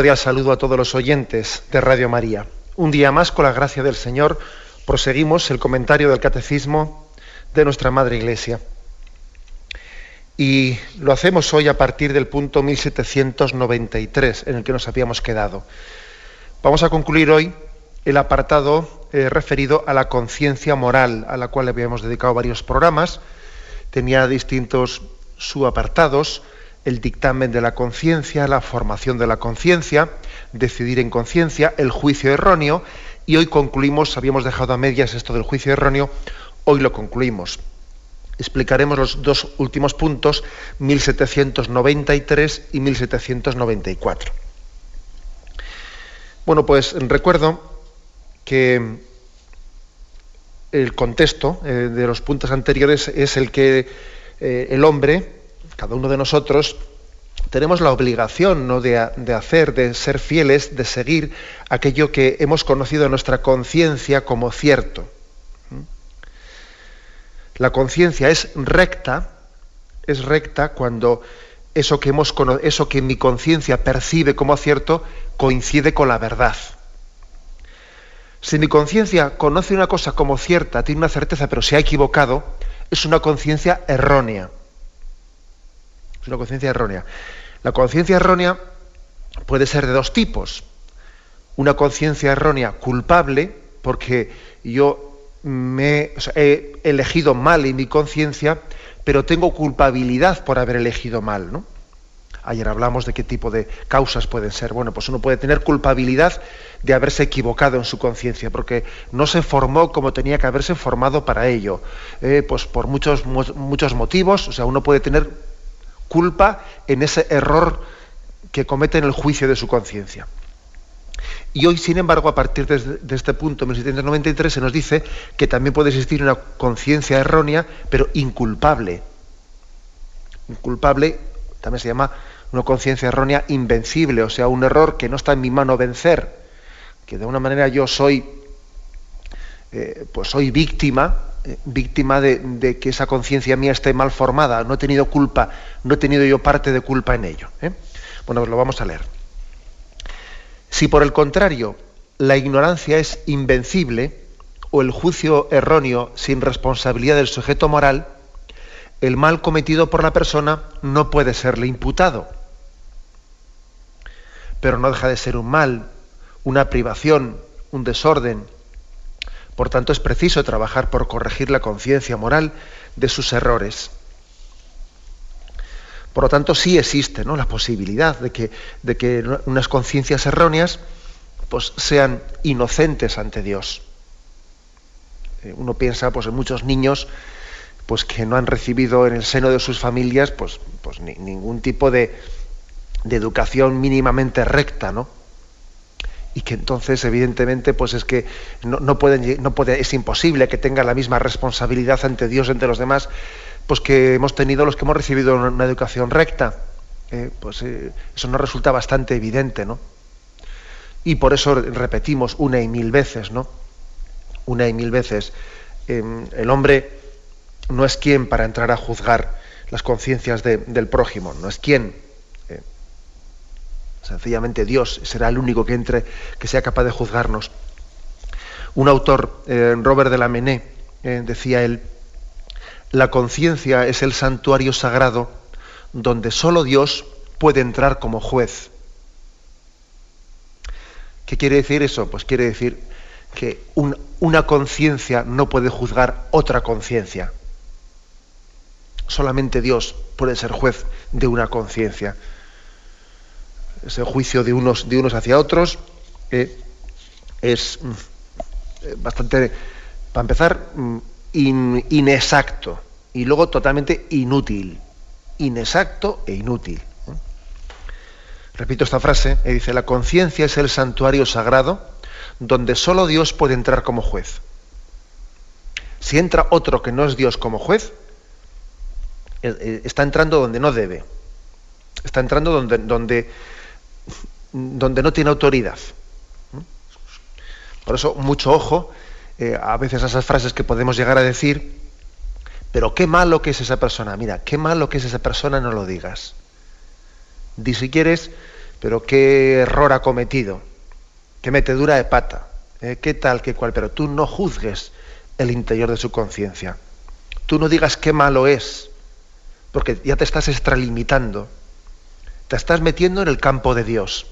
Cordial saludo a todos los oyentes de Radio María. Un día más, con la gracia del Señor, proseguimos el comentario del Catecismo de nuestra Madre Iglesia. Y lo hacemos hoy a partir del punto 1793, en el que nos habíamos quedado. Vamos a concluir hoy el apartado eh, referido a la conciencia moral, a la cual habíamos dedicado varios programas. Tenía distintos subapartados el dictamen de la conciencia, la formación de la conciencia, decidir en conciencia, el juicio erróneo, y hoy concluimos, habíamos dejado a medias esto del juicio erróneo, hoy lo concluimos. Explicaremos los dos últimos puntos, 1793 y 1794. Bueno, pues recuerdo que el contexto eh, de los puntos anteriores es el que eh, el hombre, cada uno de nosotros tenemos la obligación ¿no? de, hacer, de ser fieles, de seguir aquello que hemos conocido en nuestra conciencia como cierto. La conciencia es recta, es recta cuando eso que, hemos, eso que mi conciencia percibe como cierto coincide con la verdad. Si mi conciencia conoce una cosa como cierta, tiene una certeza, pero se ha equivocado, es una conciencia errónea. Una conciencia errónea. La conciencia errónea puede ser de dos tipos. Una conciencia errónea culpable, porque yo me he elegido mal en mi conciencia, pero tengo culpabilidad por haber elegido mal. Ayer hablamos de qué tipo de causas pueden ser. Bueno, pues uno puede tener culpabilidad de haberse equivocado en su conciencia, porque no se formó como tenía que haberse formado para ello. Eh, pues por muchos, muchos motivos, o sea, uno puede tener culpa en ese error que comete en el juicio de su conciencia. Y hoy, sin embargo, a partir de, este punto, 1793, se nos dice que también puede existir una conciencia errónea, pero inculpable. Inculpable también se llama una conciencia errónea invencible, o sea, un error que no está en mi mano vencer, que de una manera yo soy, eh, pues soy víctima, víctima de, de, que esa conciencia mía esté mal formada, no he tenido culpa, no he tenido yo parte de culpa en ello. ¿eh? Bueno, pues lo vamos a leer. Si por el contrario la ignorancia es invencible o el juicio erróneo sin responsabilidad del sujeto moral, el mal cometido por la persona no puede serle imputado. Pero no deja de ser un mal, una privación, un desorden. Por tanto, es preciso trabajar por corregir la conciencia moral de sus errores. Por lo tanto, sí existe ¿no? la posibilidad de que, de que unas conciencias erróneas pues, sean inocentes ante Dios. Eh, uno piensa pues, en muchos niños pues que no han recibido en el seno de sus familias pues, pues ni, ningún tipo de, de, educación mínimamente recta, ¿no? Y que entonces, evidentemente, pues es que no, no pueden, no puede, es imposible que tengan la misma responsabilidad ante Dios, ante los demás, pues que hemos tenido los que hemos recibido una educación recta. Eh, pues eh, eso nos resulta bastante evidente, ¿no? Y por eso repetimos una y mil veces, ¿no? Una y mil veces. Eh, el hombre no es quien para entrar a juzgar las conciencias de, del prójimo, no es quien. Sencillamente Dios será el único que entre, que sea capaz de juzgarnos. Un autor, eh, Robert de la Mené, eh, decía él, la conciencia es el santuario sagrado donde solo Dios puede entrar como juez. ¿Qué quiere decir eso? Pues quiere decir que un, una conciencia no puede juzgar otra conciencia solamente Dios puede ser juez de una conciencia. Ese juicio de unos, de unos hacia otros eh, es mm, eh, bastante, para empezar, mm, inexacto y luego totalmente inútil. Inexacto e inútil. Repito esta frase, y dice, la conciencia es el santuario sagrado donde solo Dios puede entrar como juez. Si entra otro que no es Dios como juez, eh, eh, está entrando donde no debe. Está entrando donde, donde, donde no tiene autoridad. Por eso, mucho ojo eh, a veces a esas frases que podemos llegar a decir, pero qué malo que es esa persona. Mira, qué malo que es esa persona, no lo digas. Di si quieres, pero qué error ha cometido, qué metedura de pata, eh, qué tal, qué cual, pero tú no juzgues el interior de su conciencia. Tú no digas qué malo es, porque ya te estás extralimitando, te estás metiendo en el campo de Dios.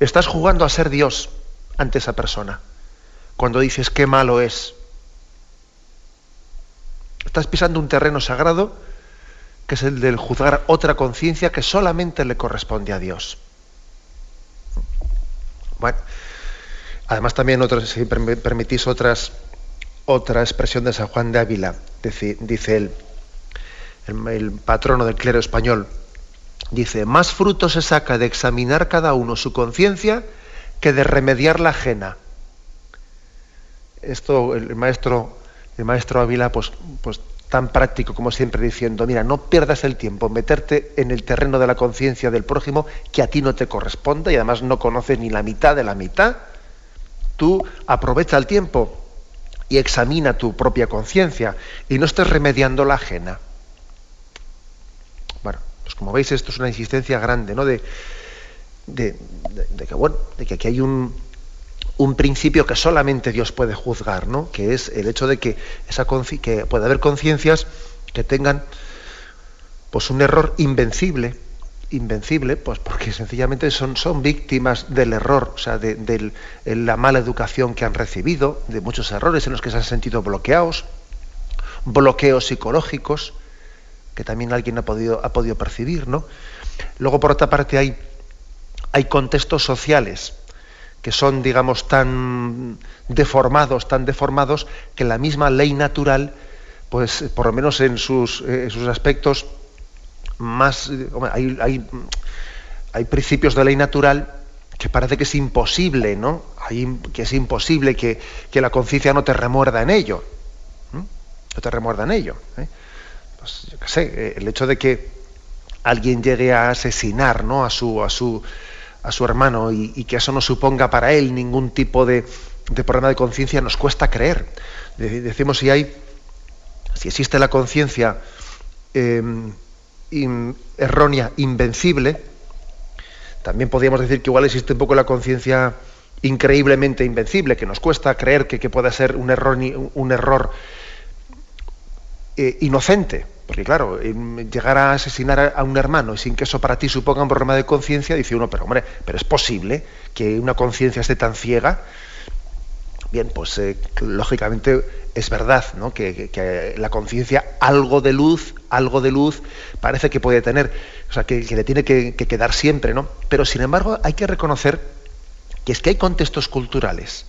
Estás jugando a ser Dios ante esa persona. Cuando dices qué malo es, estás pisando un terreno sagrado que es el del juzgar otra conciencia que solamente le corresponde a Dios. Bueno, además también, otros, si permitís otras, otra expresión de San Juan de Ávila, dice, él, el, patrono del clero español, dice, más fruto se saca de examinar cada uno su conciencia que de remediar la ajena. Esto el maestro, el maestro Ávila, pues, pues tan práctico como siempre diciendo, mira, no pierdas el tiempo, meterte en el terreno de la conciencia del prójimo que a ti no te corresponde y además no conoces ni la mitad de la mitad. Tú aprovecha el tiempo y examina tu propia conciencia y no estés remediando la ajena. Pues como veis esto es una insistencia grande, ¿no? De, de, que bueno, de que aquí hay un, un principio que solamente Dios puede juzgar, ¿no? que es el hecho de que, esa que puede haber conciencias que tengan pues, un error invencible, invencible, pues porque sencillamente son, son víctimas del error, o sea, de, la mala educación que han recibido, de muchos errores en los que se han sentido bloqueados, bloqueos psicológicos, que también alguien ha podido, ha podido percibir, ¿no? Luego, por otra parte, hay, hay contextos sociales que son, digamos, tan deformados, tan deformados, que la misma ley natural, pues por lo menos en sus, eh, sus aspectos más... Hay, hay, hay, principios de ley natural que parece que es imposible, ¿no? Que es imposible que, que la conciencia no te remuerda en ello. No te remuerda en ello. ¿eh? Pues yo qué sé, el hecho de que alguien llegue a asesinar ¿no? a, su, a, su, a su hermano y, que eso no suponga para él ningún tipo de, problema de conciencia, nos cuesta creer. Decimos si hay, si existe la conciencia em, errónea, invencible, también podríamos decir que igual existe un poco la conciencia increíblemente invencible, que nos cuesta creer que, pueda ser un error, un error eh, inocente. Porque claro, llegar a asesinar a un hermano sin que eso para ti suponga un problema de conciencia, dice uno, pero hombre, pero es posible que una conciencia esté tan ciega. Bien, pues eh, lógicamente es verdad, ¿no? Que, la conciencia algo de luz, algo de luz parece que puede tener, o sea, que, le tiene que, quedar siempre, ¿no? Pero sin embargo hay que reconocer que es que hay contextos culturales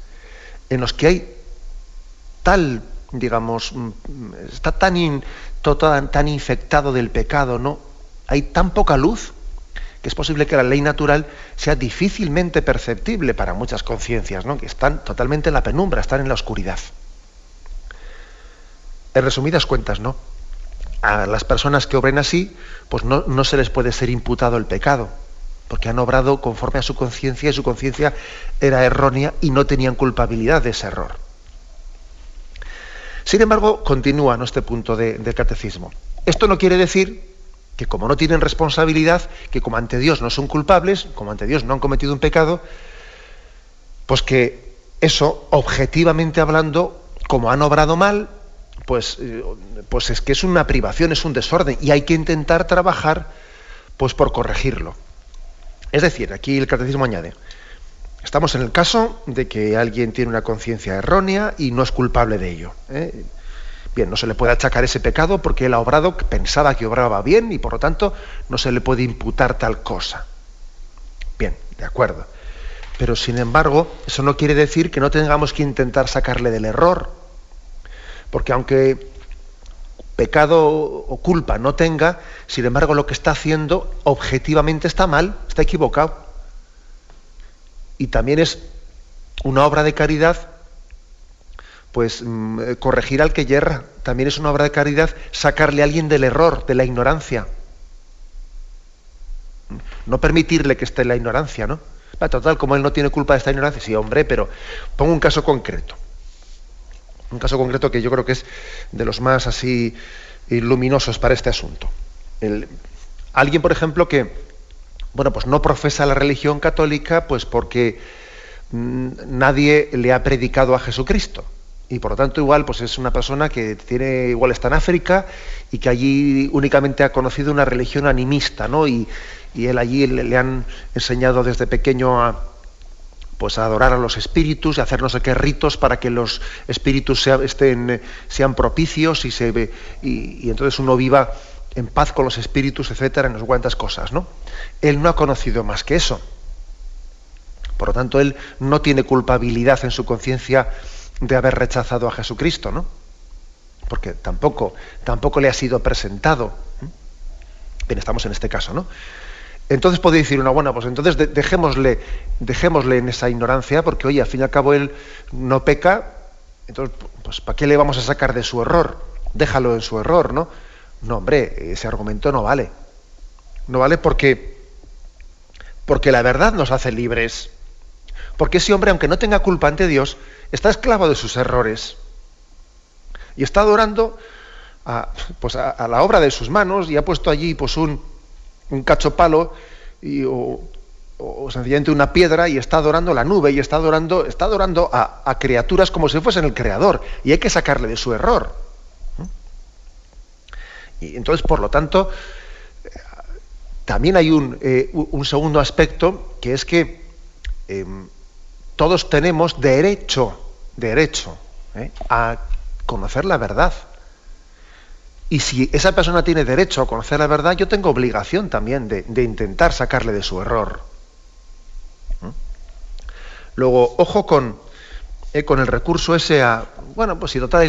en los que hay tal digamos, mm, está tan, tan, infectado del pecado, ¿no? Hay tan poca luz que es posible que la ley natural sea difícilmente perceptible para muchas conciencias, ¿no? que están totalmente en la penumbra, están en la oscuridad. En resumidas cuentas, ¿no? A las personas que obren así, pues no, no se les puede ser imputado el pecado, porque han obrado conforme a su conciencia y su conciencia era errónea y no tenían culpabilidad de ese error. Sin embargo, continúa este punto del catecismo. Esto no quiere decir que como no tienen responsabilidad, que como ante Dios no son culpables, como ante Dios no han cometido un pecado, pues que eso, objetivamente hablando, como han obrado mal, pues, eh, pues es que es una privación, es un desorden, y hay que intentar trabajar pues por corregirlo. Es decir, aquí el catecismo añade, Estamos en el caso de que alguien tiene una conciencia errónea y no es culpable de ello. ¿eh? Bien, no se le puede achacar ese pecado porque él ha obrado, pensaba que obraba bien y por lo tanto no se le puede imputar tal cosa. Bien, de acuerdo. Pero sin embargo, eso no quiere decir que no tengamos que intentar sacarle del error. Porque aunque pecado o culpa no tenga, sin embargo lo que está haciendo objetivamente está mal, está equivocado. Y también es una obra de caridad, pues mm, eh, corregir al que yerra. También es una obra de caridad sacarle a alguien del error, de la ignorancia. No permitirle que esté en la ignorancia, ¿no? Total, como él no tiene culpa de esta ignorancia, sí, hombre, pero pongo un caso concreto. Un caso concreto que yo creo que es de los más así luminosos para este asunto. alguien, por ejemplo, que bueno, pues no profesa la religión católica, pues porque mm, nadie le ha predicado a Jesucristo. Y por lo tanto, igual, pues es una persona que tiene, igual está en África y que allí únicamente ha conocido una religión animista, ¿no? Y, y él allí le, han enseñado desde pequeño a, pues a adorar a los espíritus y hacer no sé qué ritos para que los espíritus estén, sean propicios y, se, y, y, entonces uno viva en paz con los espíritus, etcétera, en unas cuantas cosas, ¿no? Él no ha conocido más que eso. Por lo tanto, él no tiene culpabilidad en su conciencia de haber rechazado a Jesucristo, ¿no? Porque tampoco, tampoco le ha sido presentado. Bien, estamos en este caso, ¿no? Entonces podría decir una buena, pues entonces dejémosle, dejémosle en esa ignorancia, porque oye, al fin y al cabo él no peca, entonces, pues ¿para qué le vamos a sacar de su error? Déjalo en su error, ¿no? No, hombre, ese argumento no vale. No vale porque, porque la verdad nos hace libres. Porque ese hombre, aunque no tenga culpa ante Dios, está esclavo de sus errores. Y está adorando a, pues a la obra de sus manos y ha puesto allí pues un, un cacho palo y, o, sencillamente una piedra y está adorando la nube y está adorando, está adorando a, criaturas como si fuesen el creador y hay que sacarle de su error. Y entonces, por lo tanto, también hay un, eh, un segundo aspecto que es que em, todos tenemos derecho, derecho eh, a conocer la verdad. Y si esa persona tiene derecho a conocer la verdad, yo tengo obligación también de, intentar sacarle de su error. Luego, ojo con, eh, con el recurso ese a, bueno, pues si total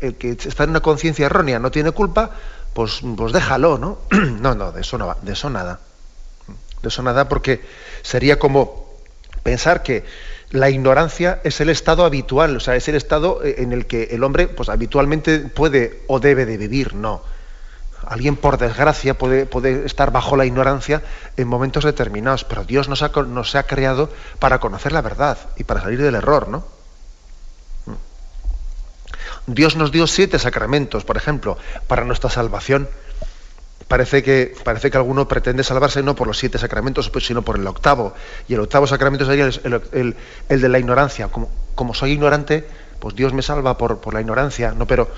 el, que está en una conciencia errónea no tiene culpa, pues, pues déjalo, ¿no? no, no, de eso, no, de eso nada. De eso nada porque sería como pensar que la ignorancia es el estado habitual, o sea, es el estado eh, en el que el hombre pues, habitualmente puede o debe de vivir, no. Alguien, por desgracia, puede, puede estar bajo la ignorancia en momentos determinados, pero Dios nos ha, nos ha creado para conocer la verdad y para salir del error, ¿no? Dios nos dio siete sacramentos, por ejemplo, para nuestra salvación parece que, parece que alguno pretende salvarse no por los siete sacramentos, pues, sino por el octavo. Y el octavo sacramento sería el, de la ignorancia. Como, como, soy ignorante, pues Dios me salva por, por la ignorancia. No, pero,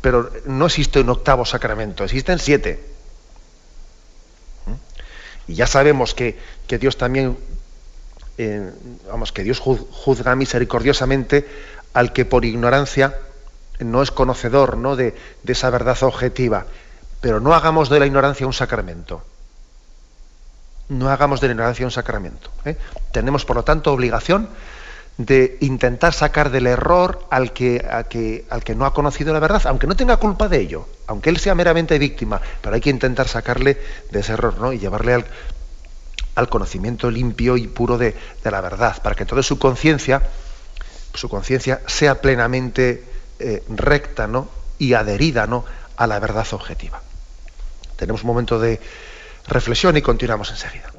pero no existe un octavo sacramento, existen siete. ¿Mm? Y ya sabemos que, Dios también, eh, vamos, que Dios juzga misericordiosamente al que por ignorancia no es conocedor ¿no? De, de esa verdad objetiva pero no hagamos de la ignorancia un sacramento. No hagamos de la ignorancia un sacramento. ¿eh? Tenemos, por lo tanto, obligación de intentar sacar del error al que, al que no ha conocido la verdad, aunque no tenga culpa de ello, aunque él sea meramente víctima, pero hay que intentar sacarle de ese error ¿no? y llevarle al, al conocimiento limpio y puro de, la verdad, para que toda su conciencia, su conciencia sea plenamente eh, recta ¿no? y adherida ¿no? a la verdad objetiva. Tenemos un momento de reflexión y continuamos enseguida.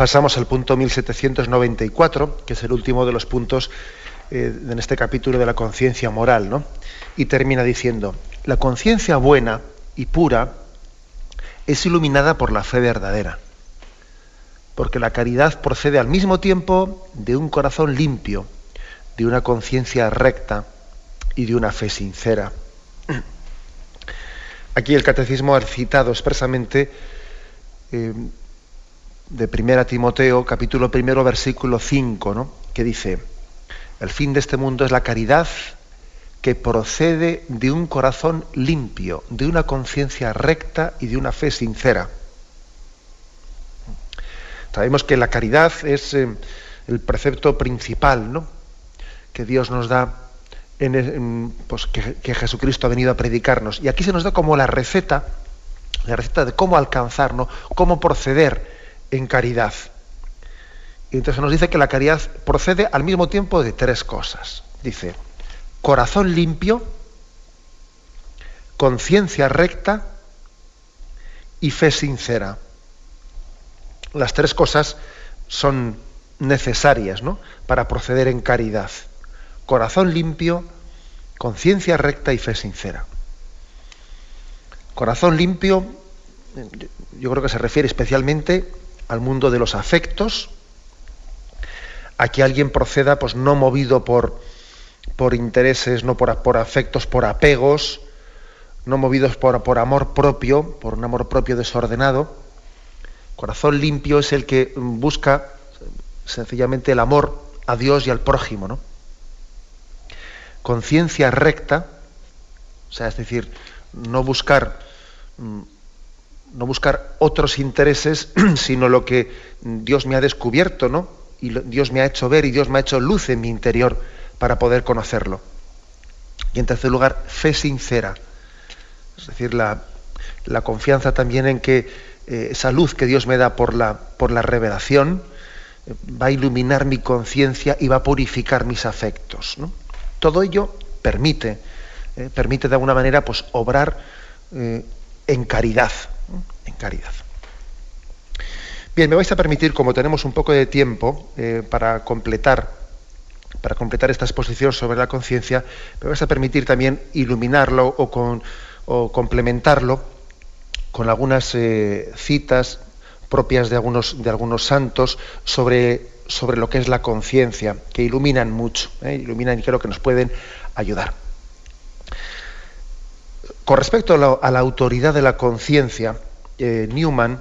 Pasamos al punto 1794, que es el último de los puntos eh, en este capítulo de la conciencia moral, ¿no? Y termina diciendo, la conciencia buena y pura es iluminada por la fe verdadera, porque la caridad procede al mismo tiempo de un corazón limpio, de una conciencia recta y de una fe sincera. Aquí el catecismo ha citado expresamente eh, de 1 Timoteo, capítulo primero, versículo 5, ¿no? que dice, el fin de este mundo es la caridad que procede de un corazón limpio, de una conciencia recta y de una fe sincera. Sabemos que la caridad es eh, el precepto principal ¿no? que Dios nos da, en, pues, que, que, Jesucristo ha venido a predicarnos. Y aquí se nos da como la receta, la receta de cómo alcanzar, ¿no? cómo proceder en caridad. Y entonces nos dice que la caridad procede al mismo tiempo de tres cosas. Dice, corazón limpio, conciencia recta y fe sincera. Las tres cosas son necesarias ¿no? para proceder en caridad. Corazón limpio, conciencia recta y fe sincera. Corazón limpio, yo creo que se refiere especialmente al mundo de los afectos, a que alguien proceda pues no movido por, por intereses, no por, por, afectos, por apegos, no movidos por, por amor propio, por un amor propio desordenado. Corazón limpio es el que busca sencillamente el amor a Dios y al prójimo, ¿no? Conciencia recta, o sea, es decir, no buscar mm, no buscar otros intereses, sino lo que Dios me ha descubierto, ¿no? Y Dios me ha hecho ver y Dios me ha hecho luz en mi interior para poder conocerlo. Y en tercer lugar, fe sincera. Es decir, la, confianza también en que eh, esa luz que Dios me da por la, por la revelación eh, va a iluminar mi conciencia y va a purificar mis afectos. Todo ello permite, eh, permite de alguna manera pues, obrar en caridad, caridad. Bien, me vais a permitir, como tenemos un poco de tiempo eh, para completar para completar esta exposición sobre la conciencia, me vais a permitir también iluminarlo o, complementarlo con algunas eh, citas propias de algunos, de algunos santos sobre, sobre lo que es la conciencia, que iluminan mucho, eh, iluminan y creo que nos pueden ayudar. Con respecto a la, autoridad de la conciencia, eh, Newman,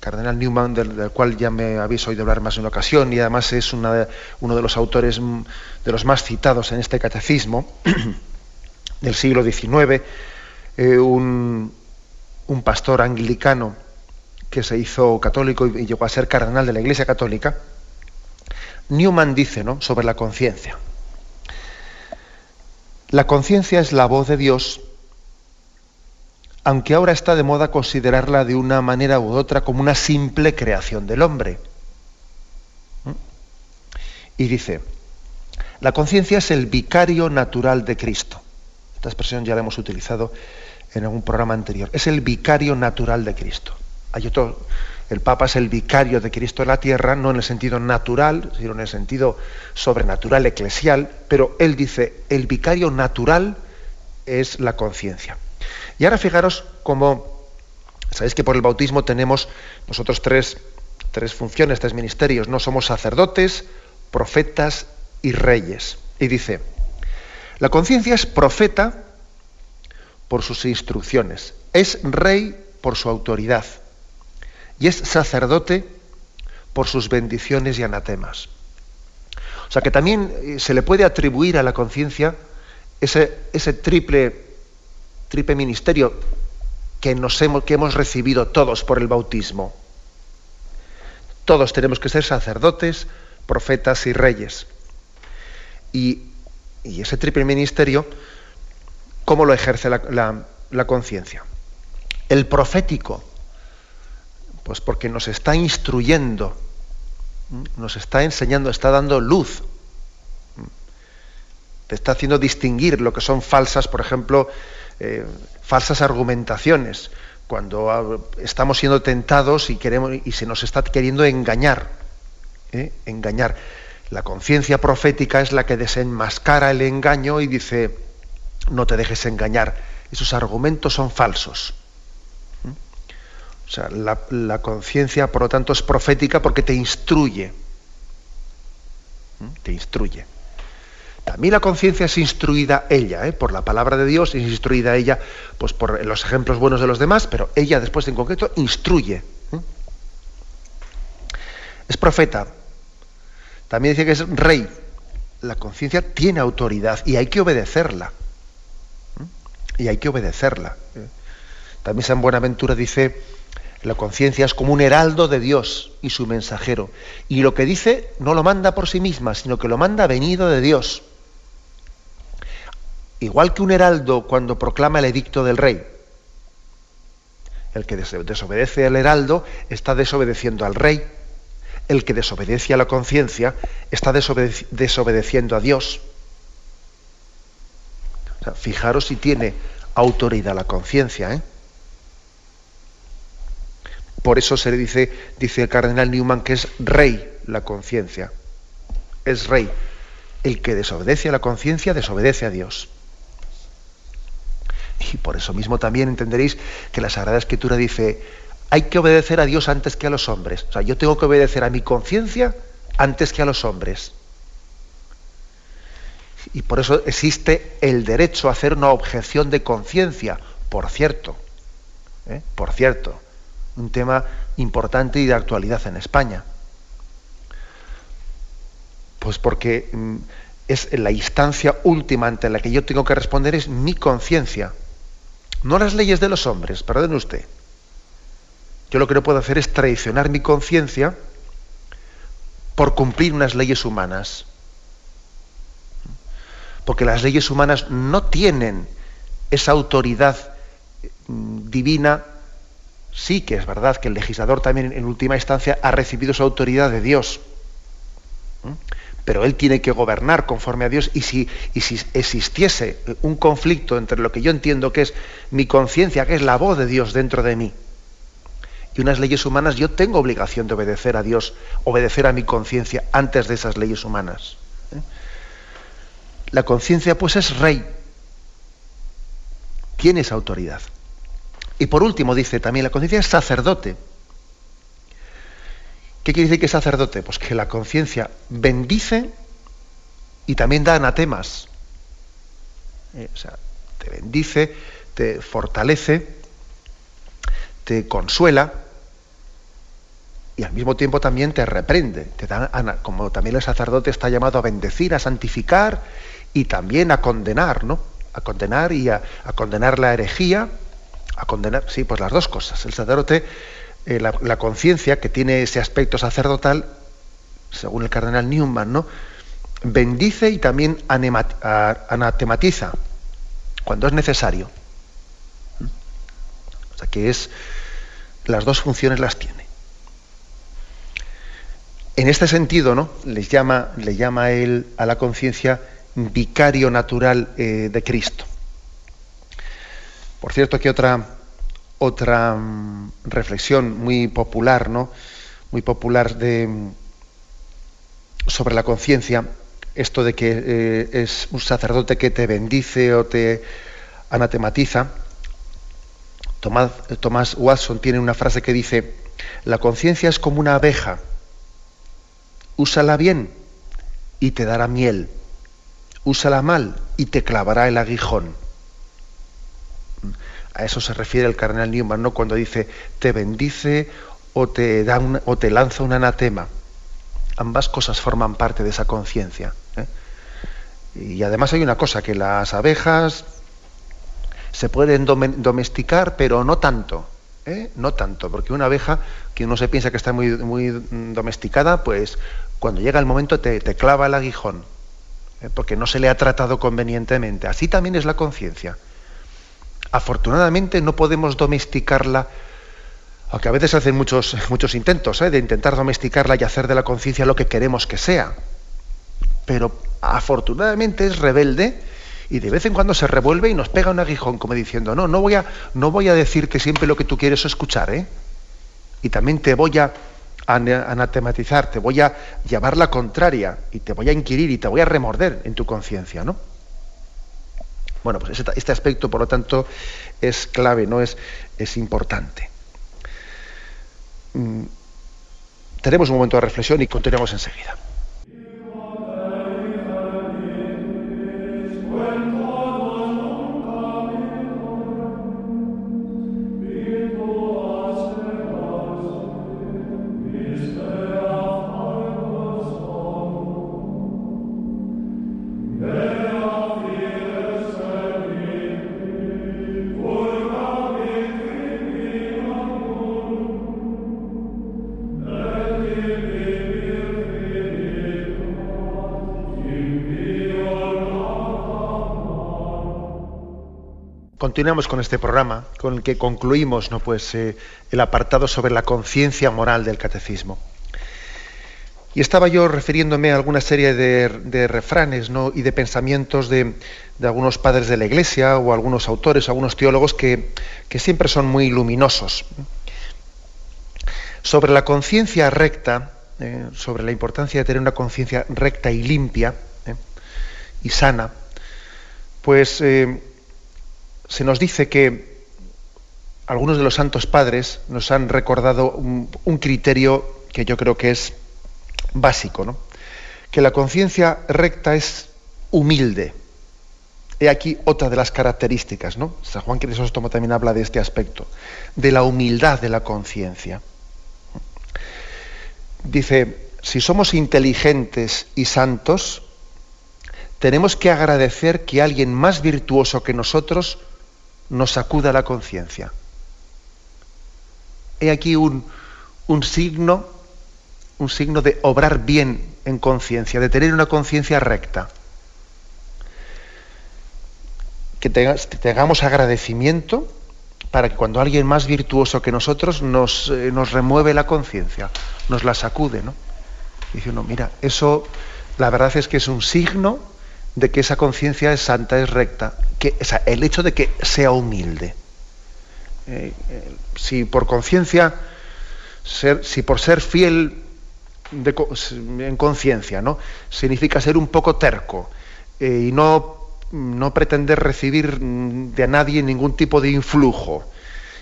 cardenal Newman, del, cual ya me habéis oído hablar más en una ocasión, y además es uno de los autores de los más citados en este catecismo del siglo XIX, eh, un, pastor anglicano que se hizo católico y, llegó a ser cardenal de la Iglesia Católica, Newman dice ¿no? sobre la conciencia. La conciencia es la voz de Dios aunque ahora está de moda considerarla de una manera u otra como una simple creación del hombre. ¿Mm? Y dice, la conciencia es el vicario natural de Cristo. Esta expresión ya la hemos utilizado en algún programa anterior. Es el vicario natural de Cristo. Hay otro, el Papa es el vicario de Cristo en la tierra, no en el sentido natural, sino en el sentido sobrenatural, eclesial, pero él dice, el vicario natural es la conciencia. Y ahora fijaros cómo, sabéis que por el bautismo tenemos nosotros tres, tres funciones, tres ministerios, no somos sacerdotes, profetas y reyes. Y dice, la conciencia es profeta por sus instrucciones, es rey por su autoridad y es sacerdote por sus bendiciones y anatemas. O sea que también eh, se le puede atribuir a la conciencia ese, ese triple triple ministerio que, nos hemos, que hemos recibido todos por el bautismo. Todos tenemos que ser sacerdotes, profetas y reyes. Y, ese triple ministerio, ¿cómo lo ejerce la, conciencia? El profético, pues porque nos está instruyendo, nos está enseñando, está dando luz, está haciendo distinguir lo que son falsas, por ejemplo, eh, falsas argumentaciones, cuando estamos siendo tentados y, queremos, y se nos está queriendo engañar. ¿eh? Engañar. La conciencia profética es la que desenmascara el engaño y dice, no te dejes engañar, esos argumentos son falsos. ¿Mm? O sea, la, conciencia, por lo tanto, es profética porque te instruye. ¿Mm? Te instruye. También la conciencia es instruida ella, ¿eh? por la palabra de Dios, es instruida ella pues por los ejemplos buenos de los demás, pero ella después en concreto instruye. ¿eh? Es profeta. También dice que es rey. La conciencia tiene autoridad y hay que obedecerla. ¿eh? Y hay que obedecerla. También San Buenaventura dice, la conciencia es como un heraldo de Dios y su mensajero. Y lo que dice no lo manda por sí misma, sino que lo manda venido de Dios igual que un heraldo cuando proclama el edicto del rey. El que desobedece al heraldo está desobedeciendo al rey. El que desobedece a la conciencia está desobedeciendo a Dios. fijaros si tiene autoridad la conciencia. ¿eh? Por eso se le dice, dice el cardenal Newman, que es rey la conciencia. Es rey. El que desobedece a la conciencia desobedece a Dios. Y por eso mismo también entenderéis que la Sagrada Escritura dice, hay que obedecer a Dios antes que a los hombres. O sea, yo tengo que obedecer a mi conciencia antes que a los hombres. Y por eso existe el derecho a hacer una objeción de conciencia, por cierto. ¿eh? Por cierto, un tema importante y de actualidad en España. Pues porque mm, es la instancia última ante la que yo tengo que responder es mi conciencia. No las leyes de los hombres, perdone usted. Yo lo que no puedo hacer es traicionar mi conciencia por cumplir unas leyes humanas. Porque las leyes humanas no tienen esa autoridad mm, divina. Sí que es verdad que el legislador también en última instancia ha recibido su autoridad de Dios pero él tiene que gobernar conforme a Dios y si, si existiese un conflicto entre lo que yo entiendo que es mi conciencia, que es la voz de Dios dentro de mí, y unas leyes humanas, yo tengo obligación de obedecer a Dios, obedecer a mi conciencia antes de esas leyes humanas. ¿eh? La conciencia pues es rey, tiene esa autoridad. Y por último dice también la conciencia es sacerdote. ¿Qué quiere decir que es sacerdote? Pues que la conciencia bendice y también da anatemas. Eh, o sea, te bendice, te fortalece, te consuela y al mismo tiempo también te reprende. Te da, como también el sacerdote está llamado a bendecir, a santificar y también a condenar, ¿no? A condenar y a, a condenar la herejía, a condenar, sí, pues las dos cosas. El sacerdote eh, la, conciencia, que tiene ese aspecto sacerdotal, según el cardenal Newman, ¿no? bendice y también anatematiza cuando es necesario. O sea que es las dos funciones las tiene. En este sentido, ¿no? Les llama, le llama él a la conciencia vicario natural eh, de Cristo. Por cierto, que otra otra mm, reflexión muy popular, ¿no? Muy popular de, mm, sobre la conciencia, esto de que eh, es un sacerdote que te bendice o te anatematiza. Tomás, Tomás Watson tiene una frase que dice, la conciencia es como una abeja, úsala bien y te dará miel, úsala mal y te clavará el aguijón. A eso se refiere el cardenal Newman, ¿no? Cuando dice te bendice o te, da o te lanza un anatema. Ambas cosas forman parte de esa conciencia. ¿eh? Y además hay una cosa, que las abejas se pueden domesticar, pero no tanto. ¿eh? No tanto, porque una abeja, que uno se piensa que está muy, muy domesticada, pues cuando llega el momento te, clava el aguijón, ¿eh? porque no se le ha tratado convenientemente. Así también es la conciencia afortunadamente no podemos domesticarla, aunque a veces hacen muchos, muchos intentos ¿eh? de intentar domesticarla y hacer de la conciencia lo que queremos que sea. Pero afortunadamente es rebelde Y de vez en cuando se revuelve y nos pega un aguijón, como diciendo, no, no voy a, no voy a decirte siempre lo que tú quieres escuchar, ¿eh? Y también te voy a anatematizar, te voy a llevar la contraria, y te voy a inquirir y te voy a remorder en tu conciencia, ¿no? Bueno, pues este, aspecto, por lo tanto, es clave, ¿no? Es, es importante. Mm, tenemos un momento de reflexión y continuamos enseguida. Continuamos con este programa, con el que concluimos ¿no? pues, eh, el apartado sobre la conciencia moral del catecismo. Y estaba yo refiriéndome a alguna serie de, refranes ¿no? y de pensamientos de, algunos padres de la Iglesia o algunos autores, algunos teólogos que, siempre son muy luminosos. Sobre la conciencia recta, eh, sobre la importancia de tener una conciencia recta y limpia ¿eh? y sana, pues se nos dice que algunos de los santos padres nos han recordado un, criterio que yo creo que es básico, ¿no? que la conciencia recta es humilde. He aquí otra de las características, ¿no? San Juan Crisóstomo también habla de este aspecto, de la humildad de la conciencia. Dice, si somos inteligentes y santos, tenemos que agradecer que alguien más virtuoso que nosotros nos sacuda la conciencia. He aquí un, signo, un signo de obrar bien en conciencia, de tener una conciencia recta. Que tengamos agradecimiento para que cuando alguien más virtuoso que nosotros nos, eh, nos remueve la conciencia, nos la sacude, ¿no? Dice uno, mira, eso la verdad es que es un signo de que esa conciencia es santa, es recta, que, el hecho de que sea humilde. Eh, eh, si por conciencia, si por ser fiel en conciencia, ¿no? Significa ser un poco terco eh, y no, no pretender recibir de nadie ningún tipo de influjo,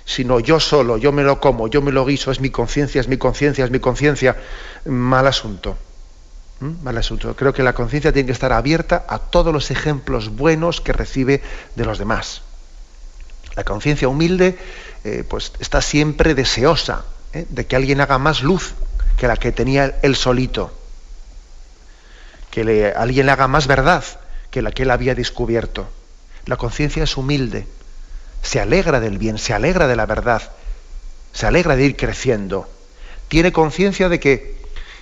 sino yo solo, yo me lo como, yo me lo guiso, es mi conciencia, es mi conciencia, es mi conciencia, mal asunto. ¿Mm? asunto. Creo que la conciencia tiene que estar abierta a todos los ejemplos buenos que recibe de los demás. La conciencia humilde eh, pues está siempre deseosa ¿eh? de que alguien haga más luz que la que tenía él solito, que alguien le haga más verdad que la que él había descubierto. La conciencia es humilde, se alegra del bien, se alegra de la verdad, se alegra de ir creciendo. Tiene conciencia de que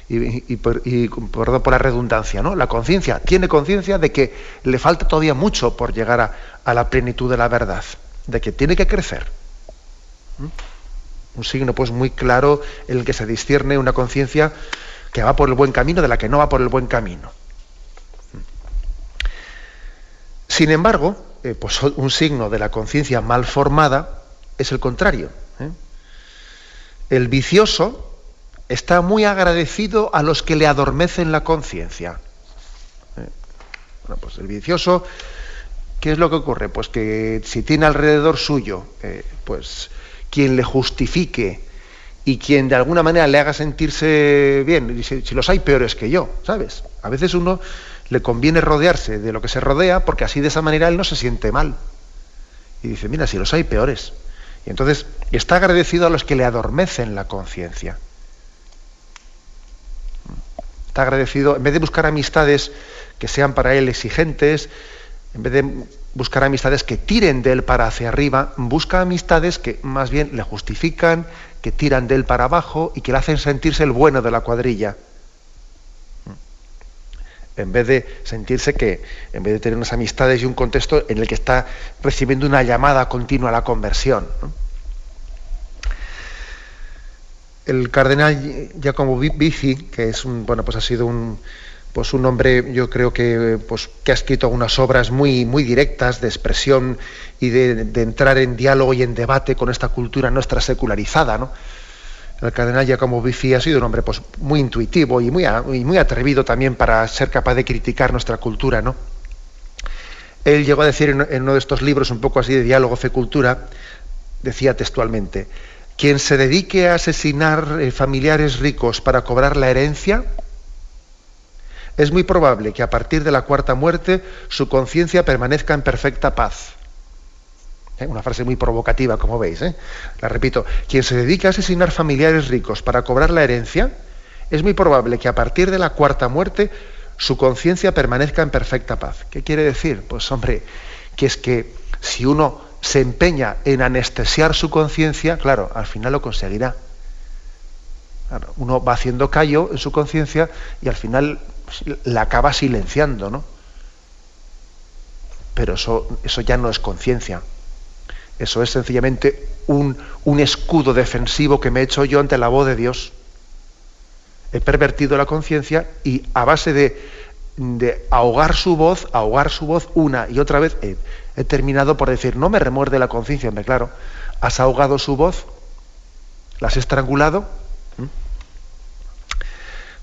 y, por, por, la redundancia, ¿no? La conciencia, tiene conciencia de que le falta todavía mucho por llegar a, la plenitud de la verdad, de que tiene que crecer. ¿Mm? Un signo pues muy claro en el que se discierne una conciencia que va por el buen camino de la que no va por el buen camino. ¿Mm? Sin embargo, eh, pues un signo de la conciencia mal formada es el contrario. ¿eh? El vicioso, está muy agradecido a los que le adormecen la conciencia. Eh, bueno, pues el vicioso, ¿qué es lo que ocurre? Pues que si tiene alrededor suyo, eh, pues quien le justifique y quien de alguna manera le haga sentirse bien, si, si los hay peores que yo, ¿sabes? A veces uno le conviene rodearse de lo que se rodea porque así de esa manera él no se siente mal. Y dice, mira, si los hay peores. Y entonces está agradecido a los que le adormecen la conciencia está agradecido, en vez de buscar amistades que sean para él exigentes, en vez de buscar amistades que tiren de él para hacia arriba, busca amistades que más bien le justifican, que tiran de él para abajo y que le hacen sentirse el bueno de la cuadrilla. En vez de sentirse que, en vez de tener unas amistades y un contexto en el que está recibiendo una llamada continua a la conversión el cardenal Giacomo Bici, que es un, bueno, pues ha sido un, pues un hombre, yo creo que, pues, que ha escrito unas obras muy, muy directas de expresión y de, entrar en diálogo y en debate con esta cultura nuestra secularizada, ¿no? El cardenal Giacomo Biffi ha sido un hombre pues, muy intuitivo y muy, muy atrevido también para ser capaz de criticar nuestra cultura, ¿no? Él llegó a decir en, uno de estos libros, un poco así de diálogo fe-cultura, decía textualmente, quien se dedique a asesinar eh, familiares ricos para cobrar la herencia, es muy probable que a partir de la cuarta muerte su conciencia permanezca en perfecta paz. ¿Eh? Una frase muy provocativa, como veis. ¿eh? La repito, quien se dedica a asesinar familiares ricos para cobrar la herencia, es muy probable que a partir de la cuarta muerte su conciencia permanezca en perfecta paz. ¿Qué quiere decir? Pues hombre, que es que si uno se empeña en anestesiar su conciencia, claro, al final lo conseguirá. uno va haciendo callo en su conciencia y al final la acaba silenciando, ¿no? Pero eso, eso ya no es conciencia. Eso es sencillamente un, un, escudo defensivo que me he hecho yo ante la voz de Dios. He pervertido la conciencia y a base de, de, ahogar su voz, ahogar su voz una y otra vez, he, he terminado por decir, no me remuerde la conciencia, hombre, claro. Has ahogado su voz, la has estrangulado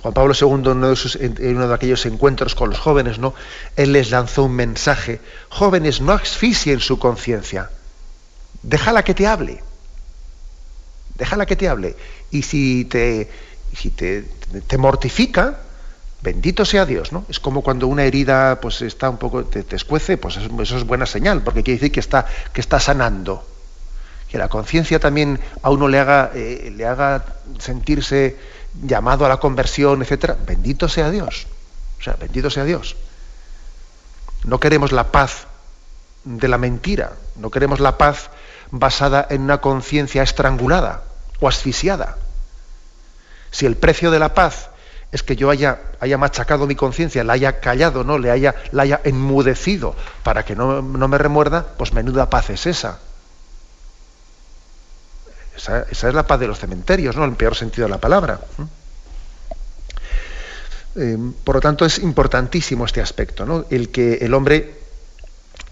Juan Pablo II, en uno, de uno de aquellos encuentros con los jóvenes, ¿no? Él les lanzó un mensaje. Jóvenes, no asfixien su conciencia. Déjala que te hable. Déjala que te hable. Y si te, si te, te mortifica, bendito sea Dios, ¿no? Es como cuando una herida pues está un poco, te, escuece, pues eso es buena señal, porque quiere decir que está, que está sanando. Que la conciencia también a uno le haga, eh, le haga sentirse llamado a la conversión, etcétera, bendito sea Dios. O sea, bendito sea Dios. No queremos la paz de la mentira, no queremos la paz basada en una conciencia estrangulada o asfixiada. Si el precio de la paz es que yo haya, haya machacado mi conciencia, la haya callado, no, le haya, la haya enmudecido para que no, no me remuerda, pues menuda paz es esa. Esa, es la paz de los cementerios, ¿no? En el peor sentido de la palabra. Eh, por lo tanto, es importantísimo este aspecto, ¿no? El que el hombre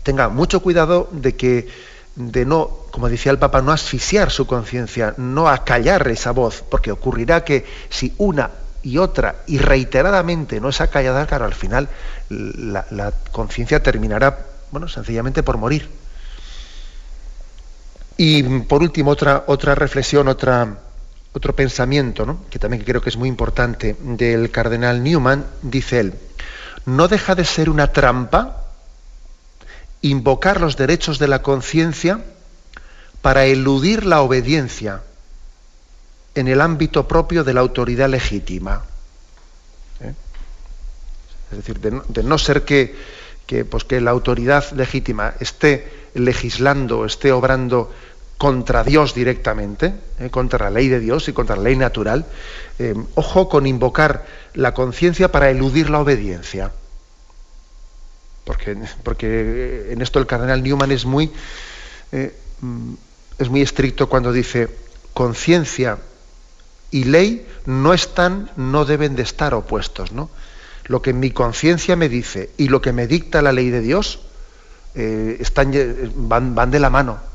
tenga mucho cuidado de que, de no, como decía el Papa, no asfixiar su conciencia, no acallar esa voz, porque ocurrirá que si una y otra y reiteradamente no es acallada, claro, al final la, conciencia terminará, bueno, sencillamente por morir. Y por último, otra, otra reflexión, otra, otro pensamiento, que también creo que es muy importante, del cardenal Newman, dice él, no deja de ser una trampa invocar los derechos de la conciencia para eludir la obediencia en el ámbito propio de la autoridad legítima. ¿Eh? Es decir, de no, ser que, pues que la autoridad legítima esté legislando, esté obrando contra Dios directamente, eh, contra la ley de Dios y contra la ley natural. Eh, ojo con invocar la conciencia para eludir la obediencia. Porque, porque, en esto el cardenal Newman es muy, es muy estricto cuando dice conciencia y ley no están, no deben de estar opuestos. ¿no? Lo que mi conciencia me dice y lo que me dicta la ley de Dios están, van, van de la mano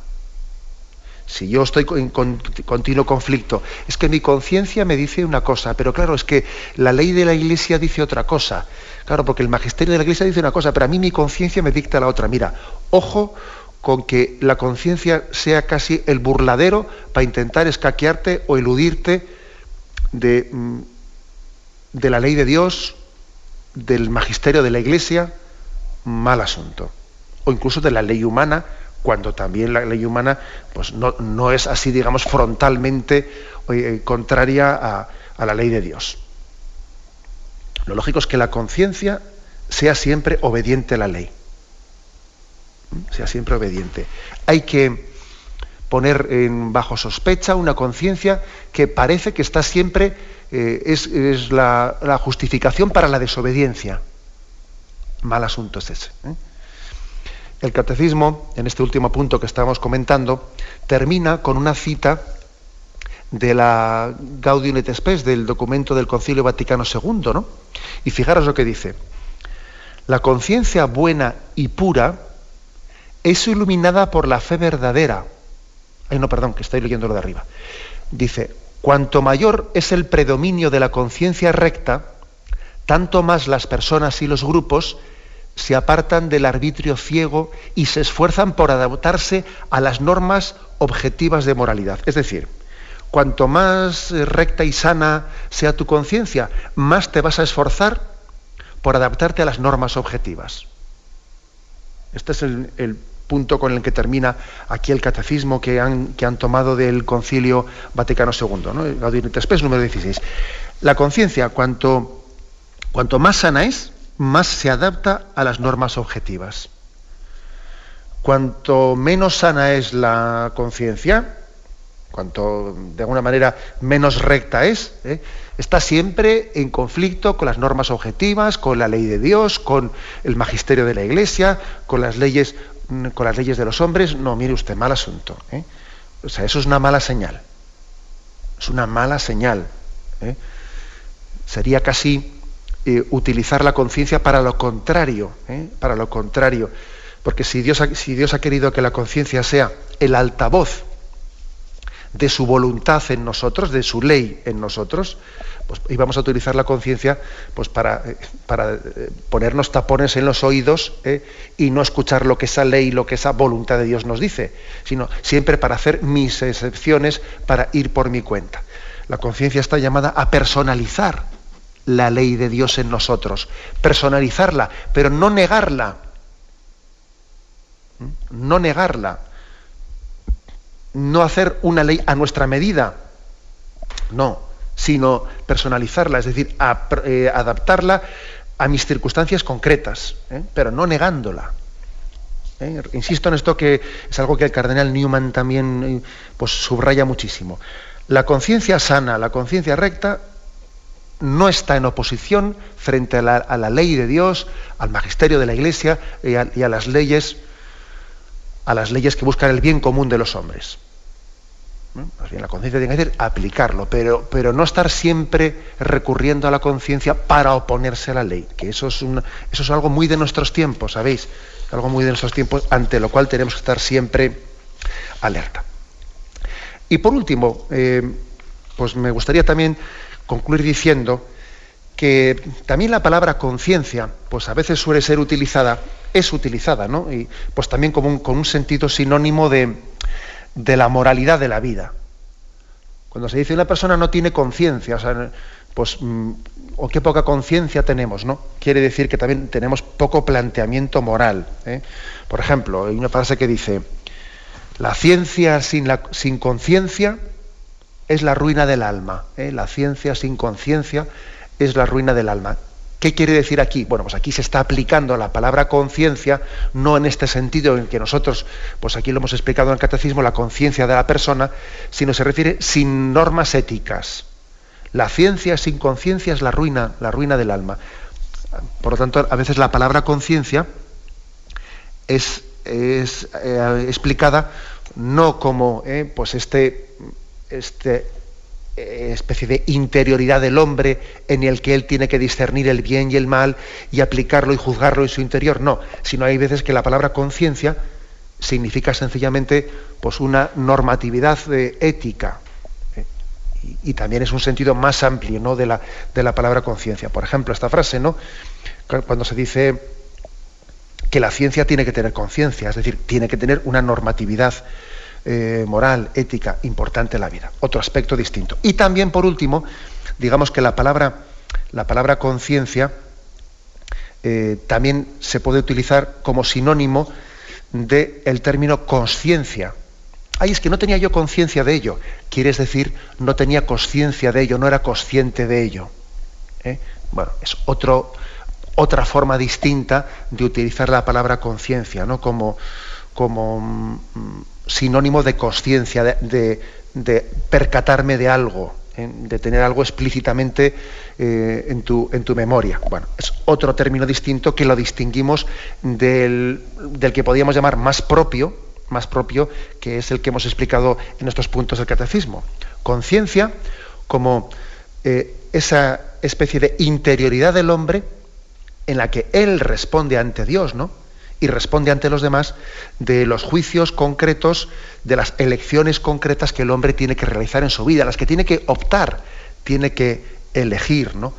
si yo estoy en continuo conflicto, es que mi conciencia me dice una cosa, pero claro, es que la ley de la Iglesia dice otra cosa. Claro, porque el magisterio de la Iglesia dice una cosa, pero a mí mi conciencia me dicta la otra. Mira, ojo con que la conciencia sea casi el burladero para intentar escaquearte o eludirte de, mm, de la ley de Dios, del magisterio de la Iglesia, mal asunto. O incluso de la ley humana, cuando también la ley humana pues no, es así, digamos, frontalmente eh, contraria a, a, la ley de Dios. Lo lógico es que la conciencia sea siempre obediente a la ley. ¿Mm? Sea siempre obediente. Hay que poner bajo sospecha una conciencia que parece que está siempre, eh, es, la, justificación para la desobediencia. Mal asunto es ese. ¿eh? El catecismo, en este último punto que estábamos comentando, termina con una cita de la Gaudium et Spes, del documento del Concilio Vaticano II, ¿no? Y fijaros lo que dice. La conciencia buena y pura es iluminada por la fe verdadera. Ay, no, perdón, que estoy leyendo lo de arriba. Dice, cuanto mayor es el predominio de la conciencia recta, tanto más las personas y los grupos se apartan del arbitrio ciego y se esfuerzan por adaptarse a las normas objetivas de moralidad. Es decir, cuanto más recta y sana sea tu conciencia, más te vas a esforzar por adaptarte a las normas objetivas. Este es el, punto con el que termina aquí el catecismo que han, que han tomado del Concilio Vaticano II, ¿no? el número 16. La conciencia, cuanto, cuanto más sana es, más se adapta a las normas objetivas. Cuanto menos sana es la conciencia, cuanto de alguna manera menos recta es, ¿eh? está siempre en conflicto con las normas objetivas, con la ley de Dios, con el magisterio de la Iglesia, con las leyes, con las leyes de los hombres. No, mire usted, mal asunto. ¿eh? O sea, eso es una mala señal. Es una mala señal. ¿eh? Sería casi utilizar la conciencia para lo contrario, para lo contrario. Porque si Dios, si Dios ha querido que la conciencia sea el altavoz de su voluntad en nosotros, de su ley en nosotros, pues íbamos a utilizar la conciencia pues para, eh, para, eh, ponernos tapones en los oídos eh, y no escuchar lo que esa ley, lo que esa voluntad de Dios nos dice, sino siempre para hacer mis excepciones, para ir por mi cuenta. La conciencia está llamada a personalizar la ley de Dios en nosotros, personalizarla, pero no negarla, no negarla. No hacer una ley a nuestra medida, no, sino personalizarla, es decir, eh, adaptarla a mis circunstancias concretas, ¿eh? pero no negándola. ¿eh? Insisto en esto que es algo que el cardenal Newman también pues, subraya muchísimo. La conciencia sana, la conciencia recta, no está en oposición frente a la, ley de Dios, al magisterio de la Iglesia y a las leyes, a las leyes que buscan el bien común de los hombres. Más bien la conciencia tiene que decir aplicarlo, pero, pero no estar siempre recurriendo a la conciencia para oponerse a la ley, que eso es, eso es algo muy de nuestros tiempos, ¿sabéis? Algo muy de nuestros tiempos, ante lo cual tenemos que estar siempre alerta. Y por último, eh, pues me gustaría también concluir diciendo que también la palabra conciencia, pues a veces suele ser utilizada, es utilizada, ¿no? Y pues también como con un sentido sinónimo de, de la moralidad de la vida. Cuando se dice una persona no tiene conciencia, o pues, mm, o qué poca conciencia tenemos, ¿no? Quiere decir que también tenemos poco planteamiento moral. ¿eh? Por ejemplo, hay una frase que dice, la ciencia sin, sin conciencia es la ruina del alma. ¿eh? La ciencia sin conciencia es la ruina del alma. ¿Qué quiere decir aquí? Bueno, pues aquí se está aplicando la palabra conciencia, no en este sentido en que nosotros, pues aquí lo hemos explicado en el catecismo, la conciencia de la persona, sino se refiere sin normas éticas. La ciencia sin conciencia es la ruina, la ruina del alma. Por lo tanto, a veces la palabra conciencia es, eh, explicada no como eh, pues este, este especie de interioridad del hombre en el que él tiene que discernir el bien y el mal y aplicarlo y juzgarlo en su interior. No, sino hay veces que la palabra conciencia significa sencillamente pues una normatividad ética. ¿eh? Y, también es un sentido más amplio ¿no? de, la, de la palabra conciencia. Por ejemplo, esta frase, ¿no? cuando se dice que la ciencia tiene que tener conciencia, es decir, tiene que tener una normatividad eh, moral, ética, importante en la vida. Otro aspecto distinto. Y también, por último, digamos que la palabra, la palabra conciencia eh, también se puede utilizar como sinónimo del término conciencia. Ay, es que no tenía yo conciencia de ello. Quieres decir, no tenía conciencia de ello, no era consciente de ello. ¿eh? Bueno, es otro, otra forma distinta de utilizar la palabra conciencia, ¿no? Como, como mm, sinónimo de conciencia, de, percatarme de algo, ¿eh? de tener algo explícitamente eh, en, tu, memoria. Bueno, es otro término distinto que lo distinguimos del, del, que podríamos llamar más propio, más propio, que es el que hemos explicado en estos puntos del catecismo. conciencia como eh, esa especie de interioridad del hombre en la que él responde ante Dios, ¿no? Y responde ante los demás de los juicios concretos, de las elecciones concretas que el hombre tiene que realizar en su vida, las que tiene que optar, tiene que elegir, ¿no?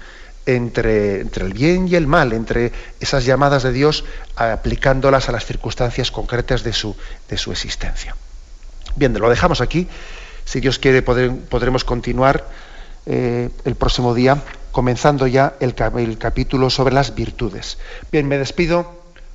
Entre, entre, el bien y el mal, entre esas llamadas de Dios, aplicándolas a las circunstancias concretas de su, de su existencia. Bien, lo dejamos aquí. Si Dios quiere, podremos continuar eh, el próximo día, comenzando ya el, el capítulo sobre las virtudes. Bien, me despido